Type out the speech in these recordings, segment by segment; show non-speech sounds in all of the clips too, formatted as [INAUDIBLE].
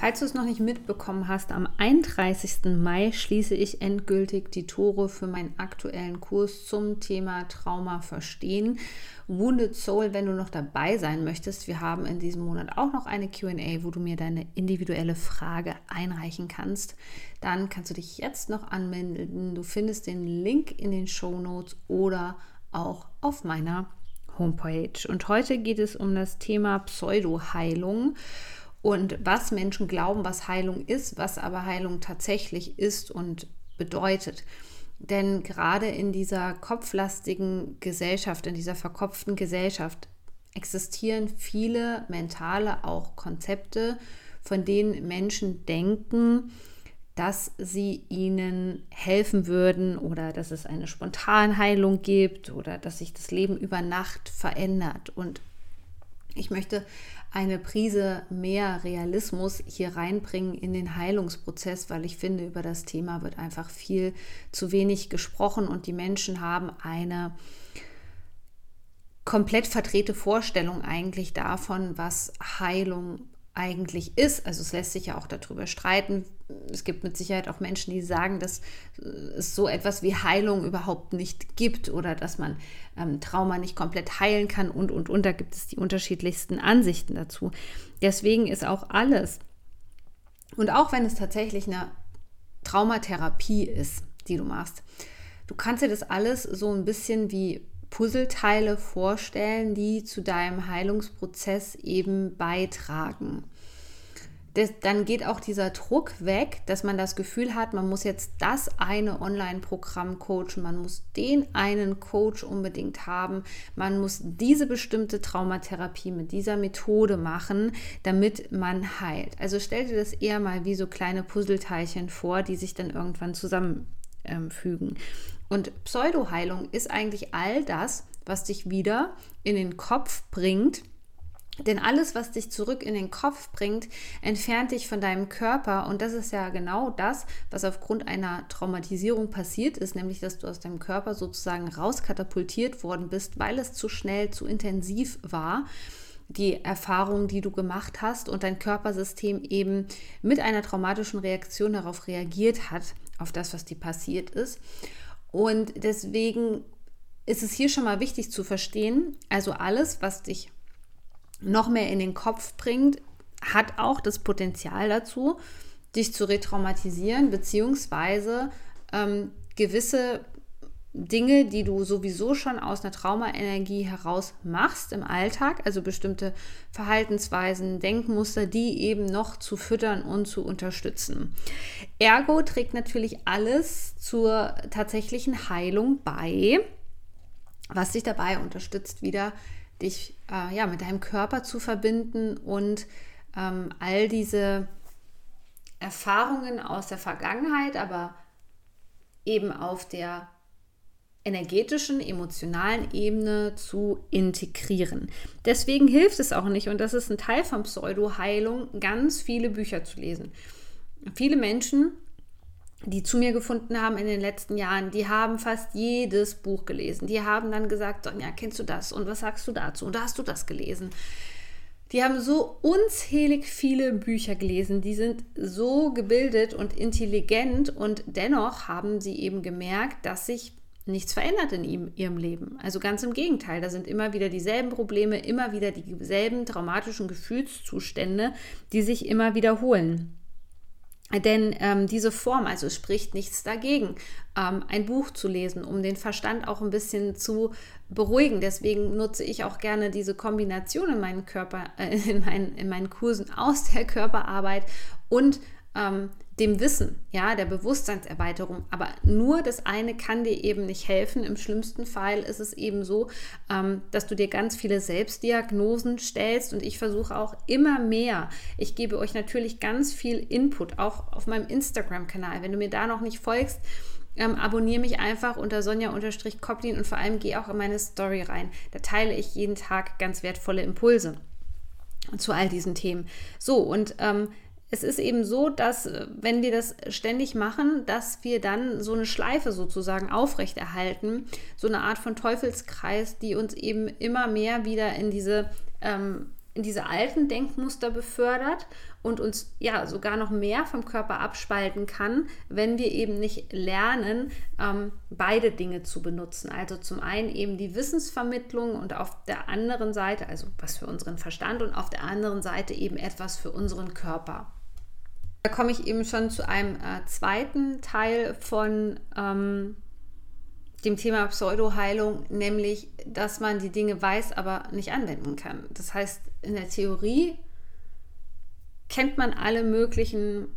Falls du es noch nicht mitbekommen hast, am 31. Mai schließe ich endgültig die Tore für meinen aktuellen Kurs zum Thema Trauma verstehen. Wounded Soul, wenn du noch dabei sein möchtest. Wir haben in diesem Monat auch noch eine QA, wo du mir deine individuelle Frage einreichen kannst. Dann kannst du dich jetzt noch anmelden. Du findest den Link in den Show Notes oder auch auf meiner Homepage. Und heute geht es um das Thema Pseudoheilung und was Menschen glauben, was Heilung ist, was aber Heilung tatsächlich ist und bedeutet. Denn gerade in dieser kopflastigen Gesellschaft, in dieser verkopften Gesellschaft existieren viele mentale auch Konzepte, von denen Menschen denken, dass sie ihnen helfen würden oder dass es eine Spontanheilung gibt oder dass sich das Leben über Nacht verändert. Und ich möchte eine Prise mehr Realismus hier reinbringen in den Heilungsprozess, weil ich finde, über das Thema wird einfach viel zu wenig gesprochen und die Menschen haben eine komplett verdrehte Vorstellung eigentlich davon, was Heilung eigentlich ist. Also es lässt sich ja auch darüber streiten. Es gibt mit Sicherheit auch Menschen, die sagen, dass es so etwas wie Heilung überhaupt nicht gibt oder dass man ähm, Trauma nicht komplett heilen kann und, und, und. Da gibt es die unterschiedlichsten Ansichten dazu. Deswegen ist auch alles, und auch wenn es tatsächlich eine Traumatherapie ist, die du machst, du kannst dir das alles so ein bisschen wie Puzzleteile vorstellen, die zu deinem Heilungsprozess eben beitragen. Das, dann geht auch dieser Druck weg, dass man das Gefühl hat, man muss jetzt das eine Online-Programm coachen, man muss den einen Coach unbedingt haben, man muss diese bestimmte Traumatherapie mit dieser Methode machen, damit man heilt. Also stell dir das eher mal wie so kleine Puzzleteilchen vor, die sich dann irgendwann zusammenfügen. Und Pseudoheilung ist eigentlich all das, was dich wieder in den Kopf bringt. Denn alles, was dich zurück in den Kopf bringt, entfernt dich von deinem Körper. Und das ist ja genau das, was aufgrund einer Traumatisierung passiert ist, nämlich dass du aus deinem Körper sozusagen rauskatapultiert worden bist, weil es zu schnell, zu intensiv war die Erfahrung, die du gemacht hast und dein Körpersystem eben mit einer traumatischen Reaktion darauf reagiert hat, auf das, was dir passiert ist. Und deswegen ist es hier schon mal wichtig zu verstehen, also alles, was dich noch mehr in den Kopf bringt, hat auch das Potenzial dazu, dich zu retraumatisieren, beziehungsweise ähm, gewisse Dinge, die du sowieso schon aus einer Traumaenergie heraus machst im Alltag, also bestimmte Verhaltensweisen, Denkmuster, die eben noch zu füttern und zu unterstützen. Ergo trägt natürlich alles zur tatsächlichen Heilung bei, was dich dabei unterstützt, wieder dich äh, ja, mit deinem Körper zu verbinden und ähm, all diese Erfahrungen aus der Vergangenheit, aber eben auf der energetischen, emotionalen Ebene zu integrieren. Deswegen hilft es auch nicht, und das ist ein Teil von Pseudo-Heilung, ganz viele Bücher zu lesen. Viele Menschen, die zu mir gefunden haben in den letzten Jahren, die haben fast jedes Buch gelesen. Die haben dann gesagt, Sonja, kennst du das? Und was sagst du dazu? Und da hast du das gelesen. Die haben so unzählig viele Bücher gelesen, die sind so gebildet und intelligent und dennoch haben sie eben gemerkt, dass sich nichts verändert in ihm, ihrem Leben. Also ganz im Gegenteil, da sind immer wieder dieselben Probleme, immer wieder dieselben traumatischen Gefühlszustände, die sich immer wiederholen. Denn ähm, diese Form, also es spricht nichts dagegen, ähm, ein Buch zu lesen, um den Verstand auch ein bisschen zu beruhigen. Deswegen nutze ich auch gerne diese Kombination in meinen Körper, äh, in, meinen, in meinen Kursen aus der Körperarbeit und ähm, dem Wissen, ja, der Bewusstseinserweiterung. Aber nur das eine kann dir eben nicht helfen. Im schlimmsten Fall ist es eben so, ähm, dass du dir ganz viele Selbstdiagnosen stellst und ich versuche auch immer mehr. Ich gebe euch natürlich ganz viel Input, auch auf meinem Instagram-Kanal. Wenn du mir da noch nicht folgst, ähm, abonniere mich einfach unter Sonja-Koplin und vor allem gehe auch in meine Story rein. Da teile ich jeden Tag ganz wertvolle Impulse zu all diesen Themen. So, und ähm, es ist eben so, dass äh, wenn wir das ständig machen, dass wir dann so eine Schleife sozusagen aufrechterhalten, so eine Art von Teufelskreis, die uns eben immer mehr wieder in diese ähm, in diese alten Denkmuster befördert und uns ja sogar noch mehr vom Körper abspalten kann, wenn wir eben nicht lernen, ähm, beide Dinge zu benutzen. Also zum einen eben die Wissensvermittlung und auf der anderen Seite, also was für unseren Verstand und auf der anderen Seite eben etwas für unseren Körper. Da komme ich eben schon zu einem äh, zweiten Teil von ähm, dem Thema Pseudoheilung, nämlich, dass man die Dinge weiß, aber nicht anwenden kann. Das heißt, in der Theorie kennt man alle möglichen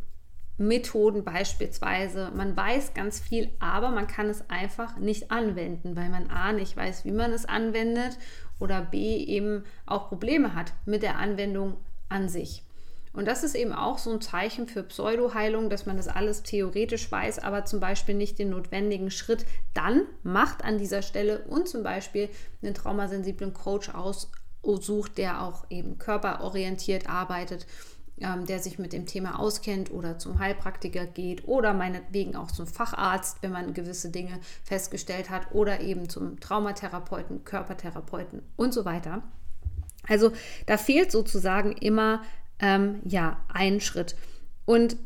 Methoden beispielsweise. Man weiß ganz viel, aber man kann es einfach nicht anwenden, weil man A nicht weiß, wie man es anwendet oder B eben auch Probleme hat mit der Anwendung an sich. Und das ist eben auch so ein Zeichen für Pseudoheilung, dass man das alles theoretisch weiß, aber zum Beispiel nicht den notwendigen Schritt dann macht an dieser Stelle und zum Beispiel einen traumasensiblen Coach aussucht, der auch eben körperorientiert arbeitet, ähm, der sich mit dem Thema auskennt oder zum Heilpraktiker geht oder meinetwegen auch zum Facharzt, wenn man gewisse Dinge festgestellt hat oder eben zum Traumatherapeuten, Körpertherapeuten und so weiter. Also da fehlt sozusagen immer ähm, ja, ein Schritt. Und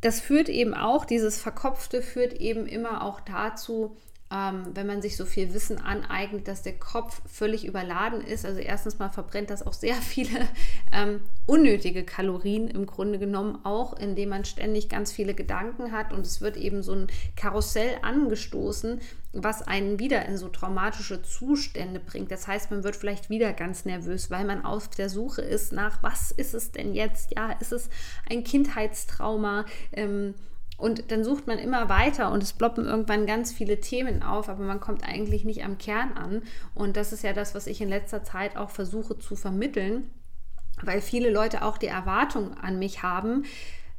das führt eben auch, dieses Verkopfte führt eben immer auch dazu, ähm, wenn man sich so viel Wissen aneignet, dass der Kopf völlig überladen ist. Also erstens mal verbrennt das auch sehr [LAUGHS] viele ähm, unnötige Kalorien im Grunde genommen auch, indem man ständig ganz viele Gedanken hat und es wird eben so ein Karussell angestoßen, was einen wieder in so traumatische Zustände bringt. Das heißt, man wird vielleicht wieder ganz nervös, weil man auf der Suche ist nach, was ist es denn jetzt? Ja, ist es ein Kindheitstrauma? Ähm, und dann sucht man immer weiter und es ploppen irgendwann ganz viele Themen auf, aber man kommt eigentlich nicht am Kern an. Und das ist ja das, was ich in letzter Zeit auch versuche zu vermitteln, weil viele Leute auch die Erwartung an mich haben,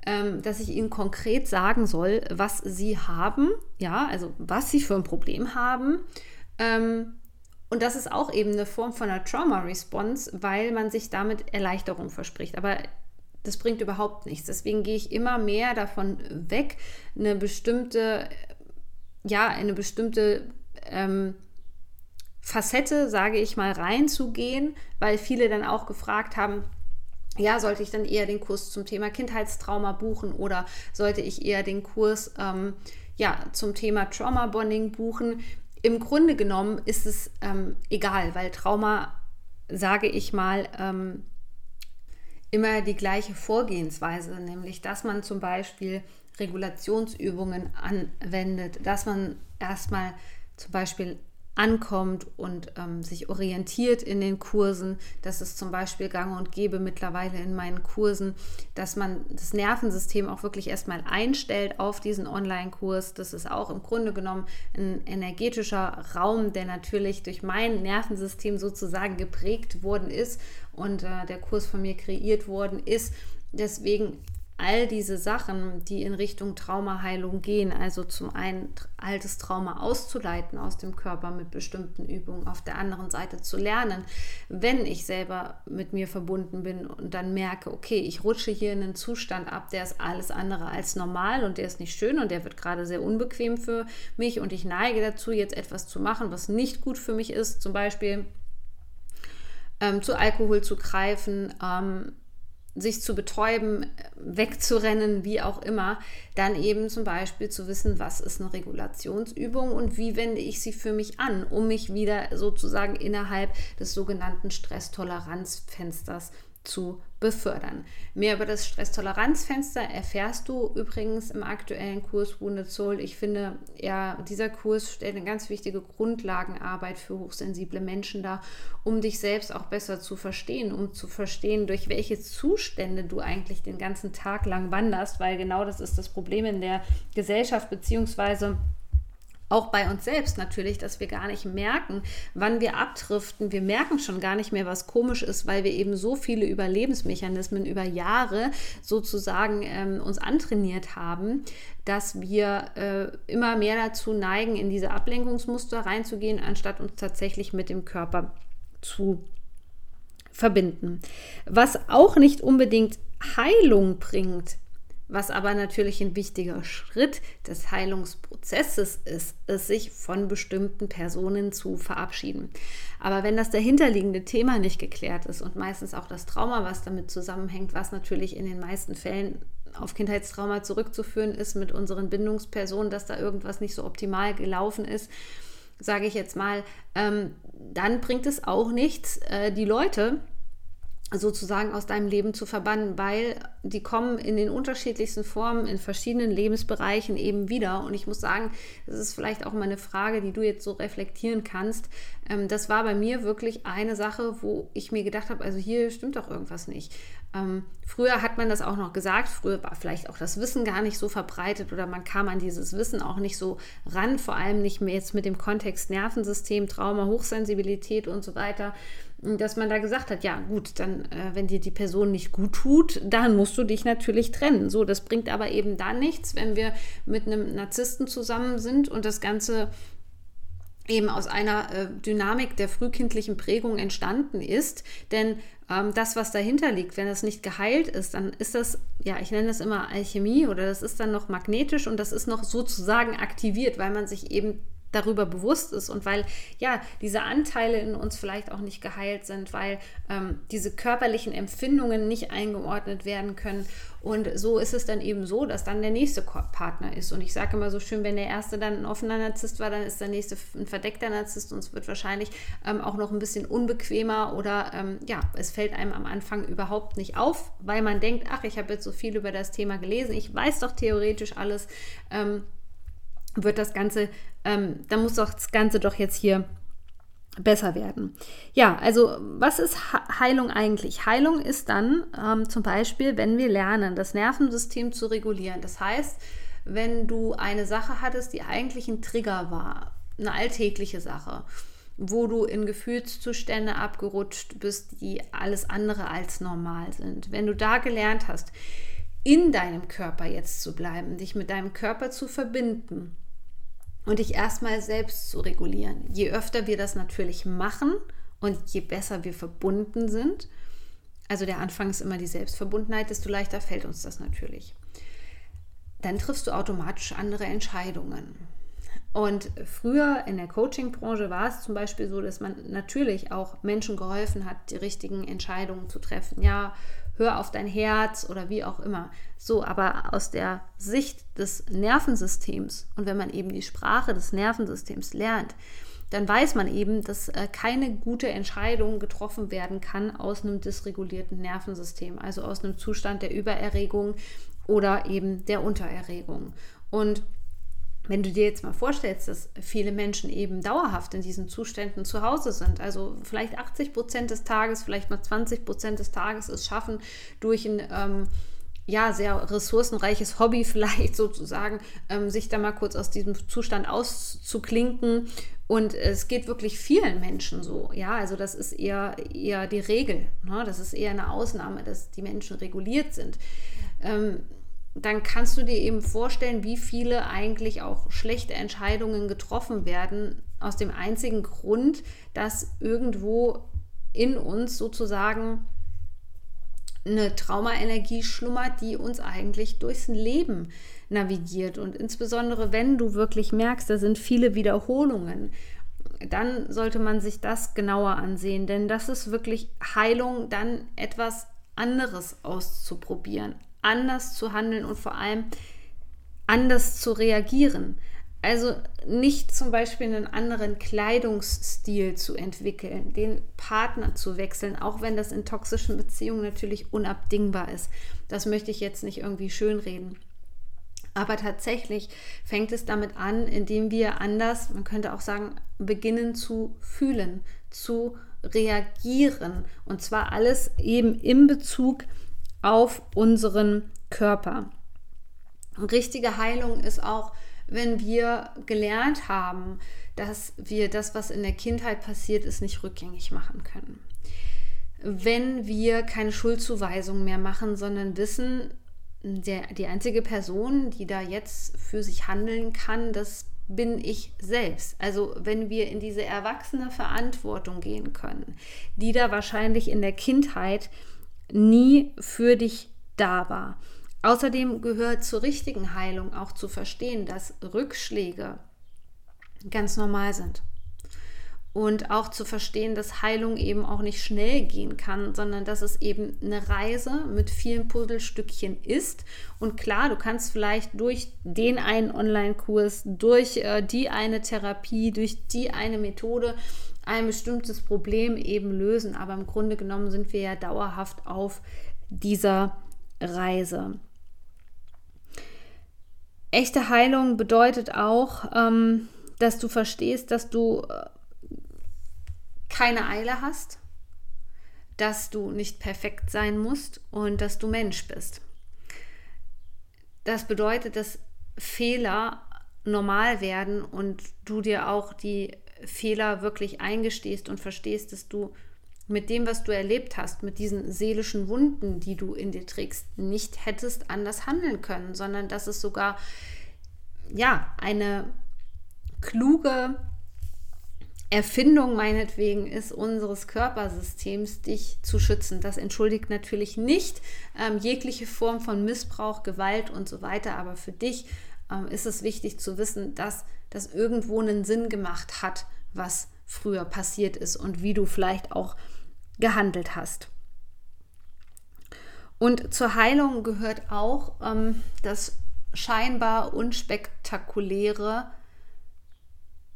ähm, dass ich ihnen konkret sagen soll, was sie haben, ja, also was sie für ein Problem haben. Ähm, und das ist auch eben eine Form von einer Trauma-Response, weil man sich damit Erleichterung verspricht. Aber das bringt überhaupt nichts. Deswegen gehe ich immer mehr davon weg, eine bestimmte, ja, eine bestimmte ähm, Facette, sage ich mal, reinzugehen, weil viele dann auch gefragt haben, ja, sollte ich dann eher den Kurs zum Thema Kindheitstrauma buchen oder sollte ich eher den Kurs ähm, ja, zum Thema Trauma Bonding buchen? Im Grunde genommen ist es ähm, egal, weil Trauma, sage ich mal, ähm, immer die gleiche Vorgehensweise, nämlich dass man zum Beispiel Regulationsübungen anwendet, dass man erstmal zum Beispiel ankommt und ähm, sich orientiert in den Kursen. Das ist zum Beispiel gang und gäbe mittlerweile in meinen Kursen, dass man das Nervensystem auch wirklich erstmal einstellt auf diesen Online-Kurs. Das ist auch im Grunde genommen ein energetischer Raum, der natürlich durch mein Nervensystem sozusagen geprägt worden ist und äh, der Kurs von mir kreiert worden ist. Deswegen all diese Sachen, die in Richtung Traumaheilung gehen, also zum einen altes Trauma auszuleiten aus dem Körper mit bestimmten Übungen, auf der anderen Seite zu lernen, wenn ich selber mit mir verbunden bin und dann merke, okay, ich rutsche hier in einen Zustand ab, der ist alles andere als normal und der ist nicht schön und der wird gerade sehr unbequem für mich und ich neige dazu, jetzt etwas zu machen, was nicht gut für mich ist, zum Beispiel ähm, zu Alkohol zu greifen, ähm, sich zu betäuben, wegzurennen, wie auch immer, dann eben zum Beispiel zu wissen, was ist eine Regulationsübung und wie wende ich sie für mich an, um mich wieder sozusagen innerhalb des sogenannten Stresstoleranzfensters zu befördern. Mehr über das Stresstoleranzfenster erfährst du übrigens im aktuellen Kurs Wounded Soul. Ich finde, ja, dieser Kurs stellt eine ganz wichtige Grundlagenarbeit für hochsensible Menschen dar, um dich selbst auch besser zu verstehen, um zu verstehen, durch welche Zustände du eigentlich den ganzen Tag lang wanderst, weil genau das ist das Problem in der Gesellschaft beziehungsweise auch bei uns selbst natürlich, dass wir gar nicht merken, wann wir abdriften. Wir merken schon gar nicht mehr, was komisch ist, weil wir eben so viele Überlebensmechanismen über Jahre sozusagen ähm, uns antrainiert haben, dass wir äh, immer mehr dazu neigen, in diese Ablenkungsmuster reinzugehen, anstatt uns tatsächlich mit dem Körper zu verbinden. Was auch nicht unbedingt Heilung bringt, was aber natürlich ein wichtiger Schritt des Heilungsprozesses ist, ist sich von bestimmten Personen zu verabschieden. Aber wenn das dahinterliegende Thema nicht geklärt ist und meistens auch das Trauma, was damit zusammenhängt, was natürlich in den meisten Fällen auf Kindheitstrauma zurückzuführen ist mit unseren Bindungspersonen, dass da irgendwas nicht so optimal gelaufen ist, sage ich jetzt mal, ähm, dann bringt es auch nichts, äh, die Leute sozusagen aus deinem Leben zu verbannen, weil die kommen in den unterschiedlichsten Formen, in verschiedenen Lebensbereichen eben wieder. Und ich muss sagen, das ist vielleicht auch mal eine Frage, die du jetzt so reflektieren kannst. Ähm, das war bei mir wirklich eine Sache, wo ich mir gedacht habe, also hier stimmt doch irgendwas nicht. Ähm, früher hat man das auch noch gesagt, früher war vielleicht auch das Wissen gar nicht so verbreitet oder man kam an dieses Wissen auch nicht so ran, vor allem nicht mehr jetzt mit dem Kontext Nervensystem, Trauma, Hochsensibilität und so weiter dass man da gesagt hat, ja gut, dann, äh, wenn dir die Person nicht gut tut, dann musst du dich natürlich trennen. So, das bringt aber eben da nichts, wenn wir mit einem Narzissten zusammen sind und das Ganze eben aus einer äh, Dynamik der frühkindlichen Prägung entstanden ist. Denn ähm, das, was dahinter liegt, wenn das nicht geheilt ist, dann ist das, ja, ich nenne das immer Alchemie oder das ist dann noch magnetisch und das ist noch sozusagen aktiviert, weil man sich eben darüber bewusst ist und weil ja diese Anteile in uns vielleicht auch nicht geheilt sind, weil ähm, diese körperlichen Empfindungen nicht eingeordnet werden können. Und so ist es dann eben so, dass dann der nächste Partner ist. Und ich sage immer so schön, wenn der erste dann ein offener Narzisst war, dann ist der nächste ein verdeckter Narzisst und es wird wahrscheinlich ähm, auch noch ein bisschen unbequemer oder ähm, ja, es fällt einem am Anfang überhaupt nicht auf, weil man denkt, ach, ich habe jetzt so viel über das Thema gelesen, ich weiß doch theoretisch alles. Ähm, wird das Ganze, ähm, dann muss doch das Ganze doch jetzt hier besser werden. Ja, also was ist Heilung eigentlich? Heilung ist dann ähm, zum Beispiel, wenn wir lernen, das Nervensystem zu regulieren. Das heißt, wenn du eine Sache hattest, die eigentlich ein Trigger war, eine alltägliche Sache, wo du in Gefühlszustände abgerutscht bist, die alles andere als normal sind. Wenn du da gelernt hast, in deinem Körper jetzt zu bleiben, dich mit deinem Körper zu verbinden, und dich erstmal selbst zu regulieren. Je öfter wir das natürlich machen und je besser wir verbunden sind, also der Anfang ist immer die Selbstverbundenheit, desto leichter fällt uns das natürlich. Dann triffst du automatisch andere Entscheidungen. Und früher in der Coaching-Branche war es zum Beispiel so, dass man natürlich auch Menschen geholfen hat, die richtigen Entscheidungen zu treffen. Ja, hör auf dein Herz oder wie auch immer. So, aber aus der Sicht des Nervensystems und wenn man eben die Sprache des Nervensystems lernt, dann weiß man eben, dass äh, keine gute Entscheidung getroffen werden kann aus einem dysregulierten Nervensystem, also aus einem Zustand der Übererregung oder eben der Untererregung. Und wenn du dir jetzt mal vorstellst, dass viele Menschen eben dauerhaft in diesen Zuständen zu Hause sind, also vielleicht 80 Prozent des Tages, vielleicht mal 20 Prozent des Tages es schaffen, durch ein ähm, ja, sehr ressourcenreiches Hobby [LAUGHS] vielleicht sozusagen, ähm, sich da mal kurz aus diesem Zustand auszuklinken. Und es geht wirklich vielen Menschen so. Ja, also das ist eher, eher die Regel. Ne? Das ist eher eine Ausnahme, dass die Menschen reguliert sind. Ähm, dann kannst du dir eben vorstellen, wie viele eigentlich auch schlechte Entscheidungen getroffen werden, aus dem einzigen Grund, dass irgendwo in uns sozusagen eine Traumaenergie schlummert, die uns eigentlich durchs Leben navigiert. Und insbesondere, wenn du wirklich merkst, da sind viele Wiederholungen, dann sollte man sich das genauer ansehen, denn das ist wirklich Heilung, dann etwas anderes auszuprobieren, anders zu handeln und vor allem anders zu reagieren. Also nicht zum Beispiel einen anderen Kleidungsstil zu entwickeln, den Partner zu wechseln, auch wenn das in toxischen Beziehungen natürlich unabdingbar ist. Das möchte ich jetzt nicht irgendwie schönreden. Aber tatsächlich fängt es damit an, indem wir anders, man könnte auch sagen, beginnen zu fühlen, zu reagieren. Und zwar alles eben in Bezug auf unseren Körper. Richtige Heilung ist auch wenn wir gelernt haben, dass wir das, was in der Kindheit passiert ist, nicht rückgängig machen können. Wenn wir keine Schuldzuweisung mehr machen, sondern wissen, der, die einzige Person, die da jetzt für sich handeln kann, das bin ich selbst. Also wenn wir in diese erwachsene Verantwortung gehen können, die da wahrscheinlich in der Kindheit nie für dich da war. Außerdem gehört zur richtigen Heilung auch zu verstehen, dass Rückschläge ganz normal sind und auch zu verstehen, dass Heilung eben auch nicht schnell gehen kann, sondern dass es eben eine Reise mit vielen Puzzlestückchen ist. Und klar, du kannst vielleicht durch den einen Online-Kurs, durch äh, die eine Therapie, durch die eine Methode ein bestimmtes Problem eben lösen, aber im Grunde genommen sind wir ja dauerhaft auf dieser Reise. Echte Heilung bedeutet auch, ähm, dass du verstehst, dass du äh, keine Eile hast, dass du nicht perfekt sein musst und dass du Mensch bist. Das bedeutet, dass Fehler normal werden und du dir auch die Fehler wirklich eingestehst und verstehst, dass du mit dem, was du erlebt hast, mit diesen seelischen Wunden, die du in dir trägst, nicht hättest anders handeln können, sondern dass es sogar ja eine kluge Erfindung meinetwegen ist unseres Körpersystems, dich zu schützen. Das entschuldigt natürlich nicht ähm, jegliche Form von Missbrauch, Gewalt und so weiter, aber für dich ähm, ist es wichtig zu wissen, dass das irgendwo einen Sinn gemacht hat, was früher passiert ist und wie du vielleicht auch gehandelt hast. Und zur Heilung gehört auch ähm, das scheinbar unspektakuläre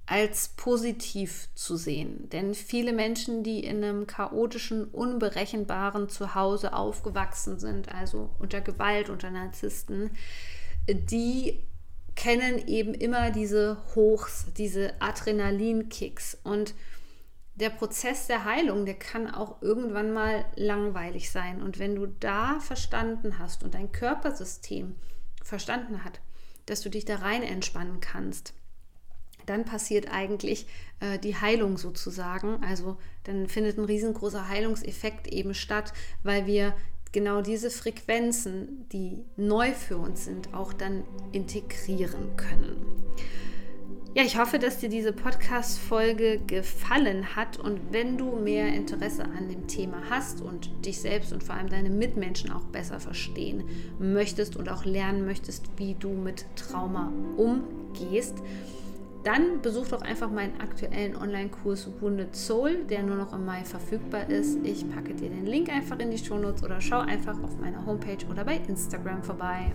als positiv zu sehen. Denn viele Menschen, die in einem chaotischen, unberechenbaren Zuhause aufgewachsen sind, also unter Gewalt, unter Narzissten, die kennen eben immer diese Hochs, diese Adrenalinkicks. Und der Prozess der Heilung, der kann auch irgendwann mal langweilig sein. Und wenn du da verstanden hast und dein Körpersystem verstanden hat, dass du dich da rein entspannen kannst, dann passiert eigentlich äh, die Heilung sozusagen. Also dann findet ein riesengroßer Heilungseffekt eben statt, weil wir genau diese Frequenzen, die neu für uns sind, auch dann integrieren können. Ja, ich hoffe, dass dir diese Podcast-Folge gefallen hat und wenn du mehr Interesse an dem Thema hast und dich selbst und vor allem deine Mitmenschen auch besser verstehen möchtest und auch lernen möchtest, wie du mit Trauma umgehst, dann besuch doch einfach meinen aktuellen Online-Kurs Wounded Soul, der nur noch im Mai verfügbar ist. Ich packe dir den Link einfach in die Shownotes oder schau einfach auf meiner Homepage oder bei Instagram vorbei.